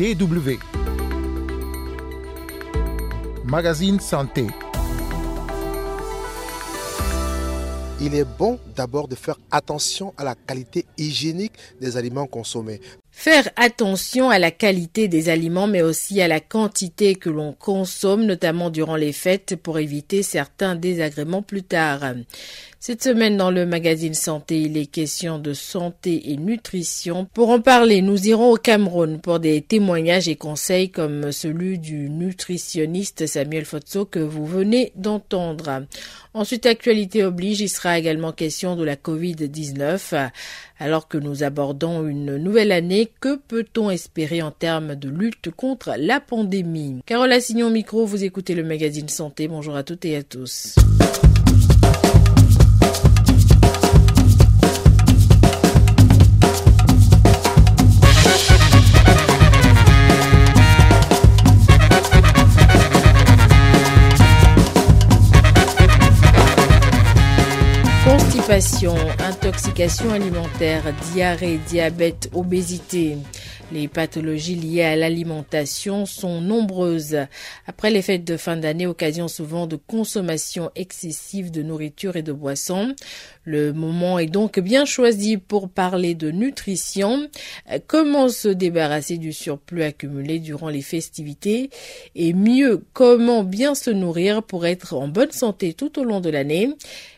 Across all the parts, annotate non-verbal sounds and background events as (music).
DW. Magazine Santé. Il est bon d'abord de faire attention à la qualité hygiénique des aliments consommés. Faire attention à la qualité des aliments, mais aussi à la quantité que l'on consomme, notamment durant les fêtes, pour éviter certains désagréments plus tard. Cette semaine, dans le magazine Santé, il est question de santé et nutrition. Pour en parler, nous irons au Cameroun pour des témoignages et conseils comme celui du nutritionniste Samuel Fotso que vous venez d'entendre. Ensuite, actualité oblige, il sera également question de la Covid-19. Alors que nous abordons une nouvelle année, que peut-on espérer en termes de lutte contre la pandémie? Carole Assignon Micro, vous écoutez le magazine Santé. Bonjour à toutes et à tous. Intoxication alimentaire, diarrhée, diabète, obésité. Les pathologies liées à l'alimentation sont nombreuses. Après les fêtes de fin d'année, occasion souvent de consommation excessive de nourriture et de boissons. Le moment est donc bien choisi pour parler de nutrition. Comment se débarrasser du surplus accumulé durant les festivités? Et mieux, comment bien se nourrir pour être en bonne santé tout au long de l'année?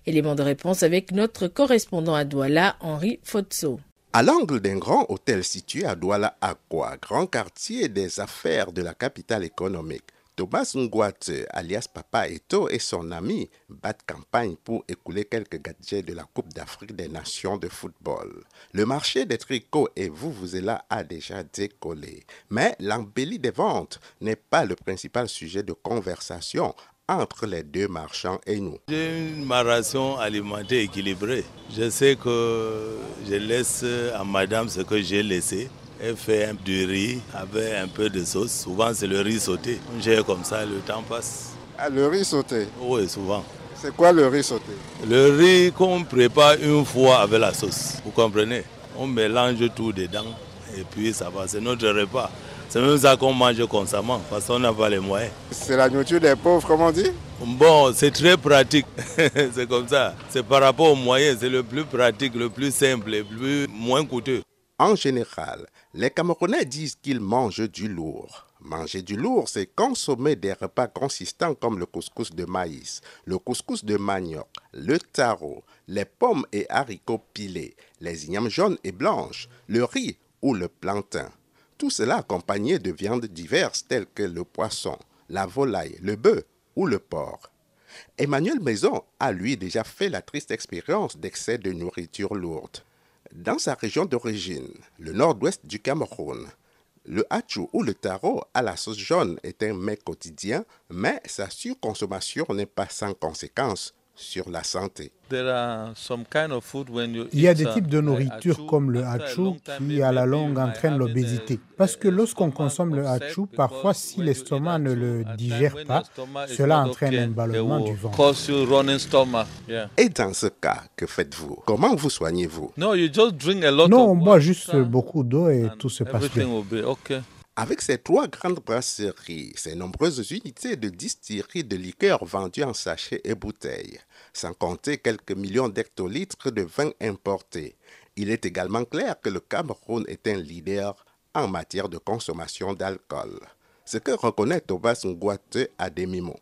Élément de réponse avec notre correspondant à Douala, Henri Fotso. À l'angle d'un grand hôtel situé à Douala Aqua, grand quartier des affaires de la capitale économique, Thomas Ngwate, alias Papa Eto, et son ami battent campagne pour écouler quelques gadgets de la Coupe d'Afrique des Nations de football. Le marché des tricots et vous vous êtes là a déjà décollé. Mais l'embellie des ventes n'est pas le principal sujet de conversation entre les deux marchands et nous. J'ai une ration alimentaire équilibrée. Je sais que je laisse à madame ce que j'ai laissé. Elle fait un, du riz avec un peu de sauce. Souvent, c'est le riz sauté. J'ai comme ça, le temps passe. Ah, le riz sauté Oui, souvent. C'est quoi le riz sauté? Le riz qu'on prépare une fois avec la sauce. Vous comprenez? On mélange tout dedans et puis ça va. C'est notre repas. C'est même ça qu'on mange constamment parce qu'on n'a pas les moyens. C'est la nourriture des pauvres, comme on dit? Bon, c'est très pratique. (laughs) c'est comme ça. C'est par rapport aux moyens, c'est le plus pratique, le plus simple, le plus moins coûteux. En général, les Camerounais disent qu'ils mangent du lourd. Manger du lourd, c'est consommer des repas consistants comme le couscous de maïs, le couscous de manioc, le taro, les pommes et haricots pilés, les ignames jaunes et blanches, le riz ou le plantain. Tout cela accompagné de viandes diverses telles que le poisson, la volaille, le bœuf ou le porc. Emmanuel Maison a lui déjà fait la triste expérience d'excès de nourriture lourde. Dans sa région d'origine, le nord-ouest du Cameroun, le hachou ou le taro à la sauce jaune est un mets quotidien, mais sa surconsommation n'est pas sans conséquences sur la santé. Il y a des types de uh, nourriture comme le hachou qui, à la longue, entraînent l'obésité. Parce que lorsqu'on consomme le hachou, parfois, si l'estomac ne le digère pas, cela entraîne un ballonnement du ventre. Et dans ce cas, que faites-vous? Comment vous soignez-vous? Non, on boit juste beaucoup d'eau et tout se passe bien. Avec ces trois grandes brasseries, ces nombreuses unités de distillerie de liqueurs vendues en sachets et bouteilles, sans compter quelques millions d'hectolitres de vin importés, il est également clair que le Cameroun est un leader en matière de consommation d'alcool. Ce que reconnaît Thomas Ngwate à demi-mot.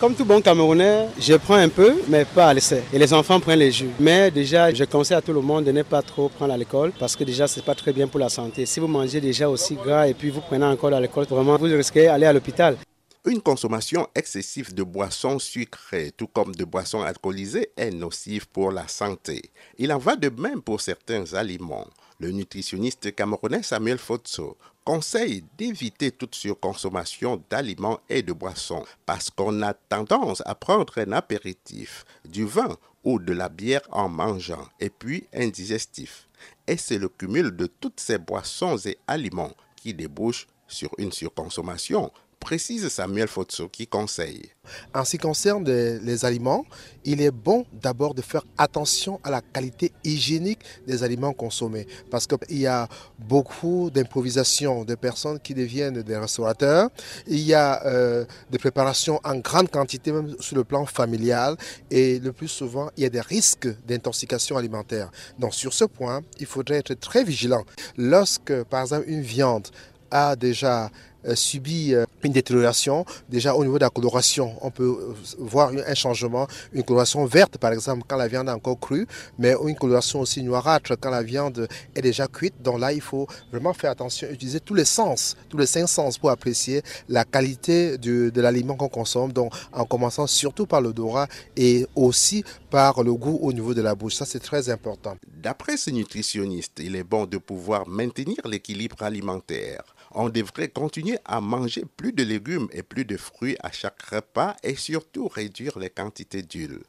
Comme tout bon Camerounais, je prends un peu, mais pas à l'essai. Et les enfants prennent les jus. Mais déjà, je conseille à tout le monde de ne pas trop prendre l'alcool parce que déjà, c'est pas très bien pour la santé. Si vous mangez déjà aussi gras et puis vous prenez encore l'alcool, vraiment, vous risquez d'aller à l'hôpital. Une consommation excessive de boissons sucrées, tout comme de boissons alcoolisées, est nocive pour la santé. Il en va de même pour certains aliments. Le nutritionniste camerounais Samuel Fotso conseille d'éviter toute surconsommation d'aliments et de boissons parce qu'on a tendance à prendre un apéritif, du vin ou de la bière en mangeant et puis indigestif. Et c'est le cumul de toutes ces boissons et aliments qui débouche sur une surconsommation précise Samuel Fotso qui conseille. En ce qui concerne les aliments, il est bon d'abord de faire attention à la qualité hygiénique des aliments consommés parce qu'il y a beaucoup d'improvisation de personnes qui deviennent des restaurateurs. Il y a euh, des préparations en grande quantité même sur le plan familial et le plus souvent il y a des risques d'intoxication alimentaire. Donc sur ce point, il faudrait être très vigilant. Lorsque par exemple une viande a déjà euh, subi euh, une détérioration. Déjà au niveau de la coloration, on peut euh, voir un changement, une coloration verte par exemple quand la viande est encore crue, mais une coloration aussi noirâtre quand la viande est déjà cuite. Donc là, il faut vraiment faire attention, utiliser tous les sens, tous les cinq sens pour apprécier la qualité de, de l'aliment qu'on consomme. Donc en commençant surtout par l'odorat et aussi par le goût au niveau de la bouche. Ça, c'est très important. D'après ce nutritionniste, il est bon de pouvoir maintenir l'équilibre alimentaire on devrait continuer à manger plus de légumes et plus de fruits à chaque repas et surtout réduire les quantités d'huile.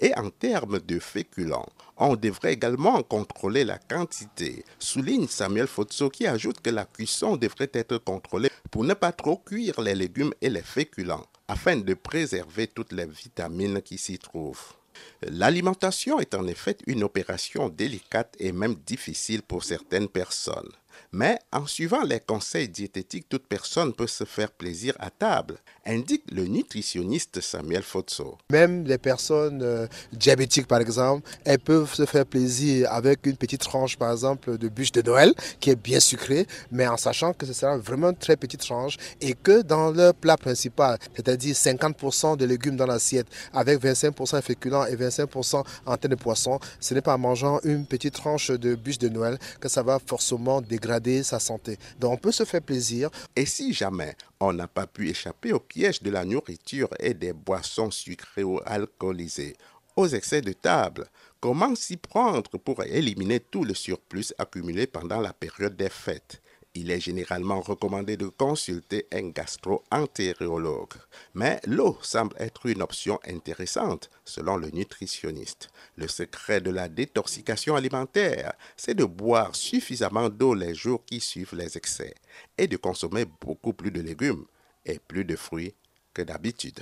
Et en termes de féculents, on devrait également contrôler la quantité, souligne Samuel Fotso qui ajoute que la cuisson devrait être contrôlée pour ne pas trop cuire les légumes et les féculents afin de préserver toutes les vitamines qui s'y trouvent. L'alimentation est en effet une opération délicate et même difficile pour certaines personnes. Mais en suivant les conseils diététiques, toute personne peut se faire plaisir à table, indique le nutritionniste Samuel Fotso. Même les personnes euh, diabétiques, par exemple, elles peuvent se faire plaisir avec une petite tranche, par exemple, de bûche de Noël, qui est bien sucrée, mais en sachant que ce sera vraiment une très petite tranche et que dans le plat principal, c'est-à-dire 50% de légumes dans l'assiette, avec 25% de féculents et 25% en termes de poisson, ce n'est pas en mangeant une petite tranche de bûche de Noël que ça va forcément dégrader sa santé. Donc on peut se faire plaisir. Et si jamais on n'a pas pu échapper au piège de la nourriture et des boissons sucrées ou alcoolisées, aux excès de table, comment s'y prendre pour éliminer tout le surplus accumulé pendant la période des fêtes? Il est généralement recommandé de consulter un gastro-entérologue. Mais l'eau semble être une option intéressante, selon le nutritionniste. Le secret de la détoxication alimentaire, c'est de boire suffisamment d'eau les jours qui suivent les excès et de consommer beaucoup plus de légumes et plus de fruits que d'habitude.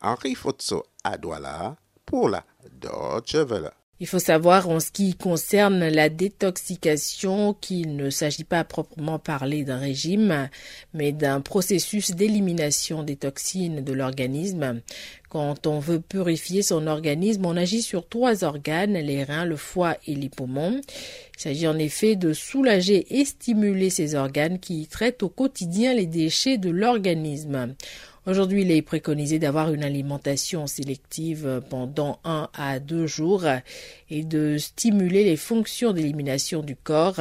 Henri Fotso à pour la Deutsche Welle. Il faut savoir en ce qui concerne la détoxication qu'il ne s'agit pas à proprement parler d'un régime, mais d'un processus d'élimination des toxines de l'organisme. Quand on veut purifier son organisme, on agit sur trois organes, les reins, le foie et les poumons. Il s'agit en effet de soulager et stimuler ces organes qui traitent au quotidien les déchets de l'organisme. Aujourd'hui, il est préconisé d'avoir une alimentation sélective pendant un à deux jours et de stimuler les fonctions d'élimination du corps.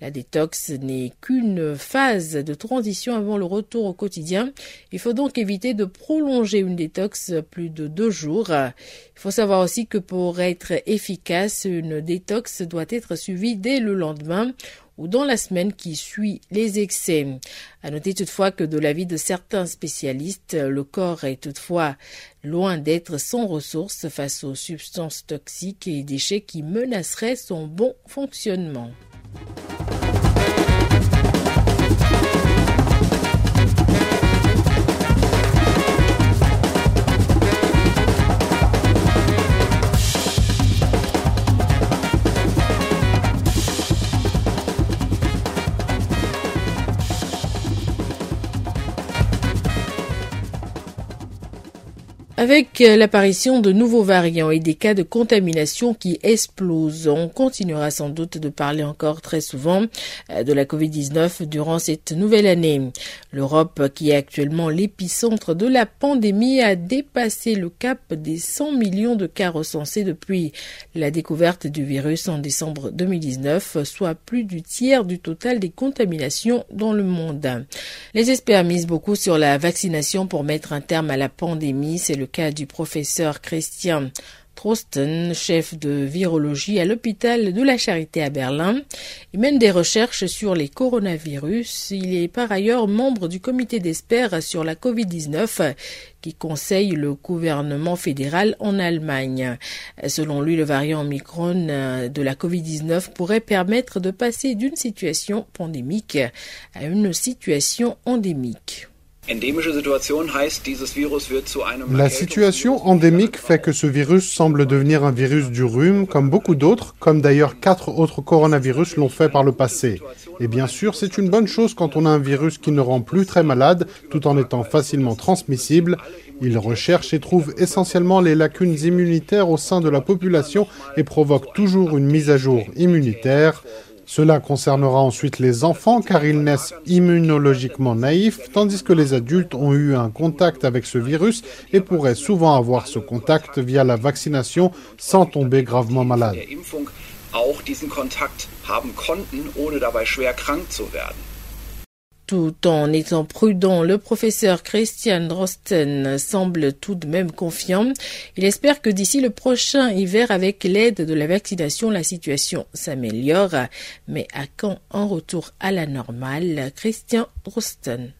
La détox n'est qu'une phase de transition avant le retour au quotidien. Il faut donc éviter de prolonger une détox plus de deux jours. Il faut savoir aussi que pour être efficace, une détox doit être suivie dès le lendemain ou dans la semaine qui suit les excès. À noter toutefois que de l'avis de certains spécialistes, le corps est toutefois loin d'être sans ressources face aux substances toxiques et déchets qui menaceraient son bon fonctionnement. Avec euh, l'apparition de nouveaux variants et des cas de contamination qui explosent, on continuera sans doute de parler encore très souvent euh, de la Covid-19 durant cette nouvelle année. L'Europe, qui est actuellement l'épicentre de la pandémie, a dépassé le cap des 100 millions de cas recensés depuis la découverte du virus en décembre 2019, soit plus du tiers du total des contaminations dans le monde. Les experts misent beaucoup sur la vaccination pour mettre un terme à la pandémie. C'est le cas du professeur Christian Trosten, chef de virologie à l'hôpital de la Charité à Berlin. Il mène des recherches sur les coronavirus. Il est par ailleurs membre du comité d'experts sur la Covid-19 qui conseille le gouvernement fédéral en Allemagne. Selon lui, le variant Omicron de la Covid-19 pourrait permettre de passer d'une situation pandémique à une situation endémique. La situation endémique fait que ce virus semble devenir un virus du rhume, comme beaucoup d'autres, comme d'ailleurs quatre autres coronavirus l'ont fait par le passé. Et bien sûr, c'est une bonne chose quand on a un virus qui ne rend plus très malade, tout en étant facilement transmissible. Il recherche et trouve essentiellement les lacunes immunitaires au sein de la population et provoque toujours une mise à jour immunitaire. Cela concernera ensuite les enfants car ils naissent immunologiquement naïfs, tandis que les adultes ont eu un contact avec ce virus et pourraient souvent avoir ce contact via la vaccination sans tomber gravement malade. Tout en étant prudent, le professeur Christian Drosten semble tout de même confiant. Il espère que d'ici le prochain hiver, avec l'aide de la vaccination, la situation s'améliore. Mais à quand un retour à la normale Christian Drosten?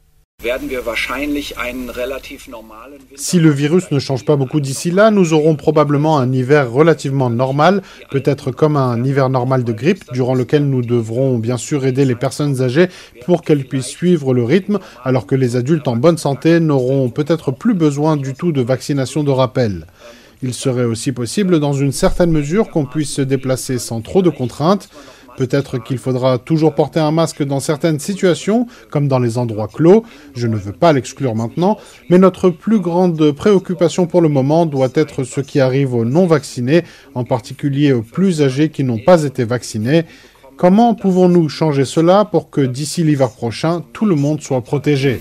Si le virus ne change pas beaucoup d'ici là, nous aurons probablement un hiver relativement normal, peut-être comme un hiver normal de grippe, durant lequel nous devrons bien sûr aider les personnes âgées pour qu'elles puissent suivre le rythme, alors que les adultes en bonne santé n'auront peut-être plus besoin du tout de vaccination de rappel. Il serait aussi possible, dans une certaine mesure, qu'on puisse se déplacer sans trop de contraintes, Peut-être qu'il faudra toujours porter un masque dans certaines situations, comme dans les endroits clos, je ne veux pas l'exclure maintenant, mais notre plus grande préoccupation pour le moment doit être ce qui arrive aux non-vaccinés, en particulier aux plus âgés qui n'ont pas été vaccinés. Comment pouvons-nous changer cela pour que d'ici l'hiver prochain, tout le monde soit protégé?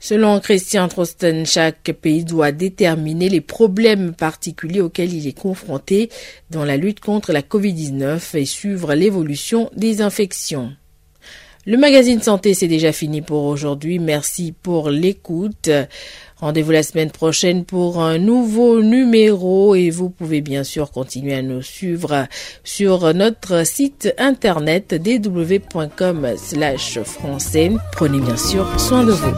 Selon Christian Trosten, chaque pays doit déterminer les problèmes particuliers auxquels il est confronté dans la lutte contre la COVID-19 et suivre l'évolution des infections. Le magazine santé, c'est déjà fini pour aujourd'hui. Merci pour l'écoute. Rendez-vous la semaine prochaine pour un nouveau numéro et vous pouvez bien sûr continuer à nous suivre sur notre site internet www.com slash français. Prenez bien sûr soin de vous.